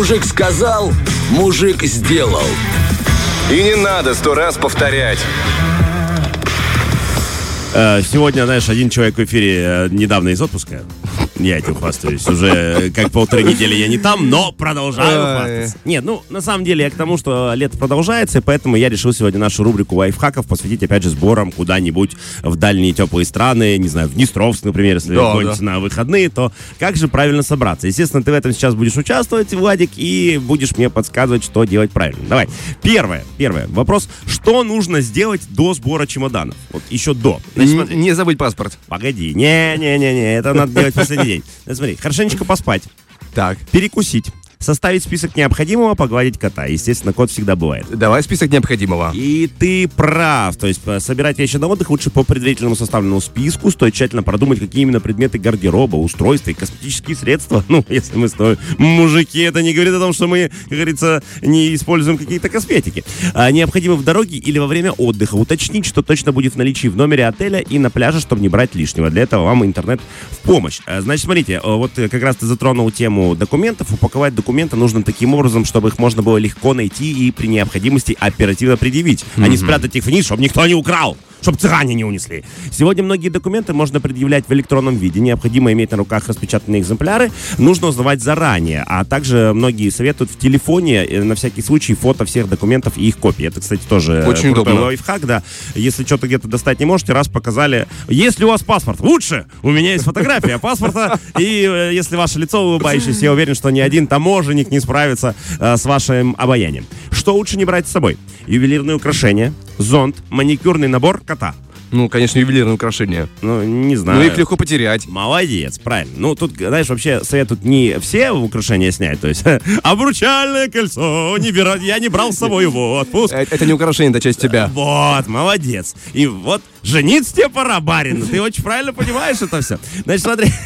Мужик сказал, мужик сделал. И не надо сто раз повторять. Э, Сегодня, знаешь, один человек в эфире э, недавно из отпуска. Я этим хвастаюсь. Уже э, как полторы недели я не там, но продолжаю хвастаться. Нет, ну, на самом деле, я к тому, что лето продолжается, и поэтому я решил сегодня нашу рубрику лайфхаков посвятить, опять же, сборам куда-нибудь в дальние теплые страны, не знаю, в Днестровск, например, если Да, вы ходите на выходные, то как же правильно собраться? Естественно, ты в этом сейчас будешь участвовать, Владик, и будешь мне подсказывать, что делать правильно. Давай. Первое, первое. Вопрос, что нужно сделать до сбора чемоданов? Вот еще до. Значит. Не забудь паспорт. Погоди, не-не-не-не, это надо делать последний день. Смотри, хорошенечко поспать, Так, перекусить, составить список необходимого, погладить кота. Естественно, кот всегда бывает. давай список необходимого. И ты прав. То есть э, собирать вещи на отдых лучше по предварительному составленному списку. Стоит тщательно продумать, какие именно предметы гардероба, устройства и косметические средства. Ну, если мы с тобой мужики, это не говорит о том, что мы, как говорится, не используем какие-то косметики. А, необходимо в дороге или во время отдыха уточнить, что точно будет в наличии в номере отеля и на пляже, чтобы не брать лишнего. Для этого вам интернет в помощь. А, Значит, смотрите, э, вот э, как раз ты затронул тему документов. Упаковать документы нужно таким образом, чтобы их можно было легко найти и при необходимости оперативно предъявить, а не спрятать их вниз, чтобы никто не украл чтобы цыгане не унесли. Сегодня многие документы можно предъявлять в электронном виде. Необходимо иметь на руках распечатанные экземпляры. Нужно узнавать заранее. А также многие советуют в телефоне э, на всякий случай фото всех документов и их копии. Это, кстати, тоже Очень удобно. лайфхак, да. Если что-то где-то достать не можете, раз показали. Если у вас паспорт, лучше. У меня есть фотография паспорта. И э, если ваше лицо улыбающееся, я уверен, что ни один таможенник не справится э, с вашим обаянием. Что лучше не брать с собой? Ювелирные украшения, зонт, маникюрный набор кота. Ну, конечно, ювелирное украшение. Ну, не знаю. Ну, их легко потерять. Молодец, правильно. Ну, тут, знаешь, вообще советуют не все украшения снять, то есть обручальное кольцо, не бера- я не брал с собой в отпуск. Э, Это не украшение, это часть тебя. Вот, молодец. И вот жениться тебе пора, барин. Ты очень правильно понимаешь это все. Значит, смотри.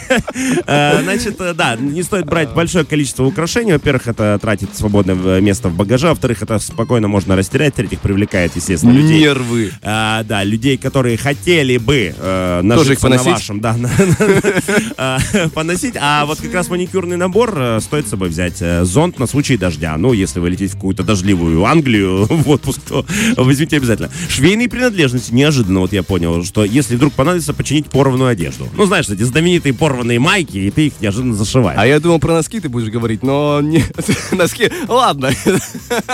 Э, Значит, э, да, не стоит брать большое количество украшений. Во-первых, это тратит свободное место в багаже. Во-вторых, это спокойно можно растерять. В-третьих, привлекает, естественно, людей. Нервы. А, да, людей, которые хотели бы э, нажиться на вашем, да, э, поносить. А вот как раз маникюрный набор стоит с собой взять. Зонт на случай дождя. Ну, если вы летите в какую-то дождливую Англию в отпуск, то возьмите обязательно. Швейные принадлежности. Неожиданно, вот я понял, что если вдруг понадобится починить порванную одежду. Ну, знаешь, эти знаменитые порванные майки, и ты их неожиданно зашиваешь. А я думал, про носки ты будешь говорить, но нет. Носки, ладно.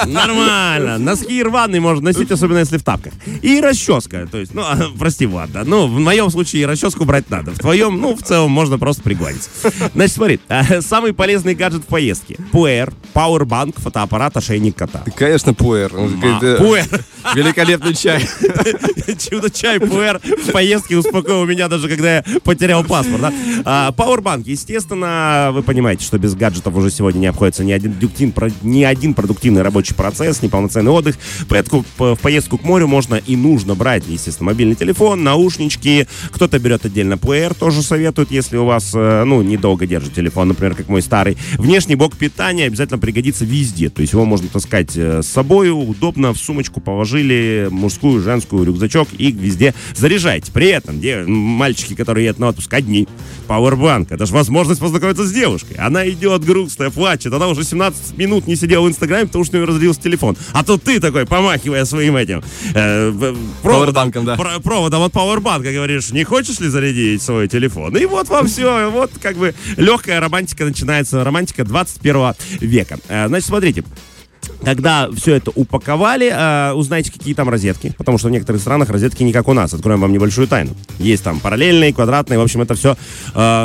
Нормально. Носки рваные можно носить, особенно если в тапках. И расческа. То есть, ну, а, прости, Влад, да. Ну, в моем случае расческу брать надо. В твоем, ну, в целом, можно просто пригладить. Значит, смотри. а, Самый полезный гаджет в поездке. Пуэр, пауэрбанк, фотоаппарат, ошейник кота. Конечно, пуэр. Пуэр. Великолепный чай. Чудо-чай пуэр в поездке успокоил меня, даже когда я потерял паспорт. Да? А, Пауэрбанк, естественно, вы понимаете, что без гаджетов уже сегодня не обходится ни один, ни один продуктивный рабочий процесс, ни полноценный отдых. Поэтому по- в поездку к морю можно и нужно брать, естественно, мобильный телефон, наушнички. Кто-то берет отдельно плеер, тоже советуют, если у вас, э, ну, недолго держит телефон, например, как мой старый. Внешний блок питания обязательно пригодится везде. То есть его можно таскать э, с собой, удобно, в сумочку положили, мужскую, женскую, рюкзачок и везде заряжайте. При этом де- мальчики, которые едут на отпуск одни, пауэрбанк, это же возможность познакомиться с девушкой. Она идет грустная, плачет, она уже 17 минут не сидела в Инстаграме, потому что у нее разрядился телефон. А тут ты такой, помахивая своим этим э, в- проводом, да. про- проводом от пауэрбанка, говоришь, не хочешь ли зарядить свой телефон? И вот вам все, вот как бы легкая романтика начинается, романтика 21 века. Э, Значит, смотрите, когда все это упаковали, э, узнайте, какие там розетки, потому что в некоторых странах розетки не как у нас. Откроем вам небольшую тайну. Есть там параллельные, квадратные, в общем, это все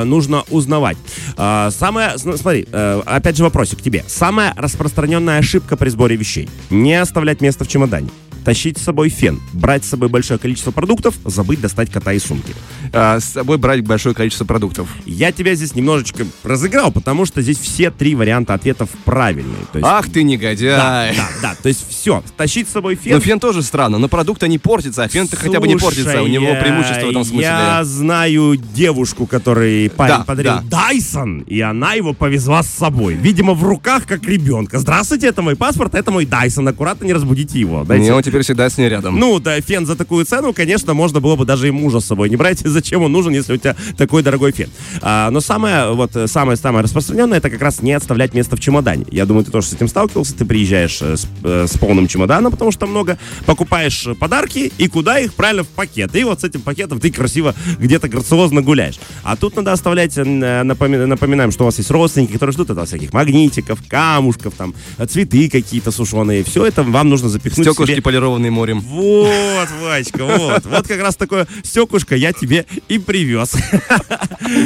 нужно узнавать. Э, самое, см- смотри, э, опять же вопросик к тебе. Самая распространенная ошибка при сборе вещей. Не оставлять место в чемодане. Тащить с собой фен, брать с собой большое количество продуктов, забыть достать кота из сумки. А, С собой брать большое количество продуктов. Я тебя здесь немножечко разыграл, потому что здесь все три варианта ответов правильные. То есть, Ах ты да, негодяй. да, да, то есть все, тащить с собой фен. Но фен тоже странно, но продукты не портятся, а фен-то хотя бы не портится. У него преимущество в этом смысле. Я знаю девушку, которой парень Да, подарил да. Дайсон, и она его повезла с собой. Видимо, в руках, как ребенка. Здравствуйте, это мой паспорт, это мой Дайсон. Аккуратно не разбудите его. Дайте- Не, он теперь всегда с ней рядом. Ну, да, фен за такую цену, конечно, можно было бы даже и мужа с собой не брать. Зачем он нужен, если у тебя такой дорогой фен? А, но самое, вот, самое, самое распространенное, это как раз не отставлять место в чемодане. Я думаю, ты тоже с этим сталкивался. Ты приезжаешь э, с, э, с полным чемоданом, потому что много, покупаешь подарки, и куда их? Правильно, в пакет. И вот с этим пакетом ты красиво где-то грациозно гуляешь. А тут надо оставлять, э, напоми- напоминаем, что у вас есть родственники, которые ждут от вас всяких магнитиков, камушков, там, цветы какие-то сушеные. Все это вам нужно запихнуть Стеклышки себе. Полированные морем. Вот, Вачка, вот. Вот как раз такое стеклышко я тебе и привез.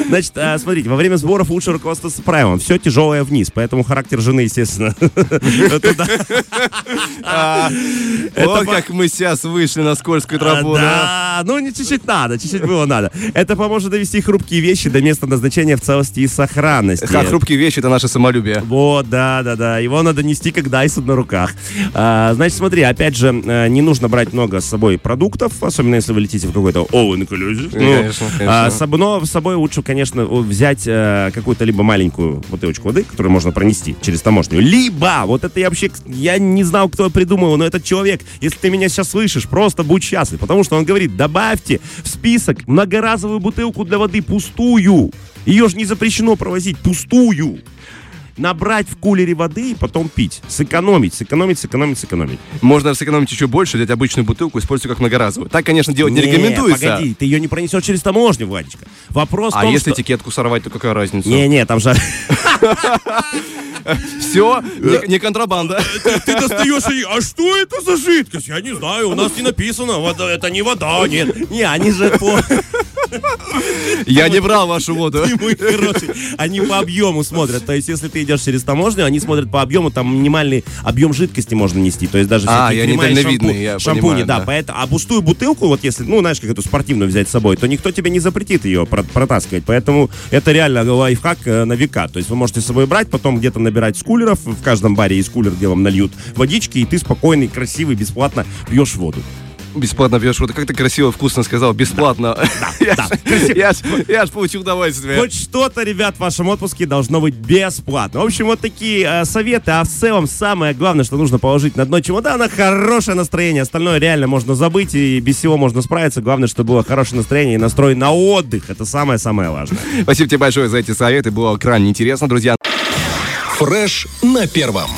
Значит, а, смотрите, во время сборов лучше руководствоваться правилом. Все тяжелое вниз, поэтому характер жены, естественно. Вот как мы сейчас вышли на скользкую тропу, да? Да, ну не чуть-чуть надо, чуть-чуть было надо. Это поможет довести хрупкие вещи до места назначения в целости и сохранности. Хрупкие вещи — это наше самолюбие. Вот, да, да, да. Его надо нести как Дайсон на руках. А, значит, смотри, опять же, не нужно брать много с собой продуктов, особенно если вы летите в какой-то all inclusive. Ну, Конечно, конечно. а, с но с собой лучше, конечно, взять э, какую-то либо маленькую бутылочку воды, которую можно пронести через таможню, либо, вот это я вообще, я не знал, кто придумал, но этот человек, если ты меня сейчас слышишь, просто будь счастлив, потому что он говорит, добавьте в список многоразовую бутылку для воды пустую. Ее же не запрещено провозить пустую набрать в кулере воды и потом пить. Сэкономить, сэкономить, сэкономить, сэкономить. Можно сэкономить еще больше, взять обычную бутылку, использовать как многоразовую. Так, конечно, делать не, рекомендуется. погоди, ты ее не пронесешь через таможню, Владичка. Вопрос А том, если что... этикетку сорвать, то какая разница? Не-не, там же... Все, не, не контрабанда. Ты достаешь и... А что это за жидкость? Я не знаю, у нас не написано. Вода, это не вода, нет. Не, они же по... Я не брал вашу воду. Ты мой хороший. Они по объему смотрят. То есть, если ты идешь через таможню, они смотрят по объему, там минимальный объем жидкости можно нести. То есть даже А, я недальновидный, шампу- я шампуни, понимаю, да. да. Поэтому, а пустую бутылку, вот если, ну, знаешь, как эту спортивную взять с собой, то никто тебе не запретит ее про- протаскивать. Поэтому это реально лайфхак э, на века. То есть вы можете с собой брать, потом где-то набирать с кулеров. В каждом баре из кулер делом нальют водички, и ты спокойный, красивый, бесплатно пьешь воду. Бесплатно пьешь воду. Как ты красиво, вкусно сказал. Бесплатно. Я да. ж- Я ж я ж получил удовольствие. Хоть что-то, ребят, в вашем отпуске должно быть бесплатно. В общем, вот такие э, советы. А в целом, самое главное, что нужно положить на дно чемодана, хорошее настроение. Остальное реально можно забыть, и без всего можно справиться. Главное, чтобы было хорошее настроение и настрой на отдых. Это самое-самое важное. Спасибо тебе большое за эти советы. Было крайне интересно, друзья. Фреш на первом.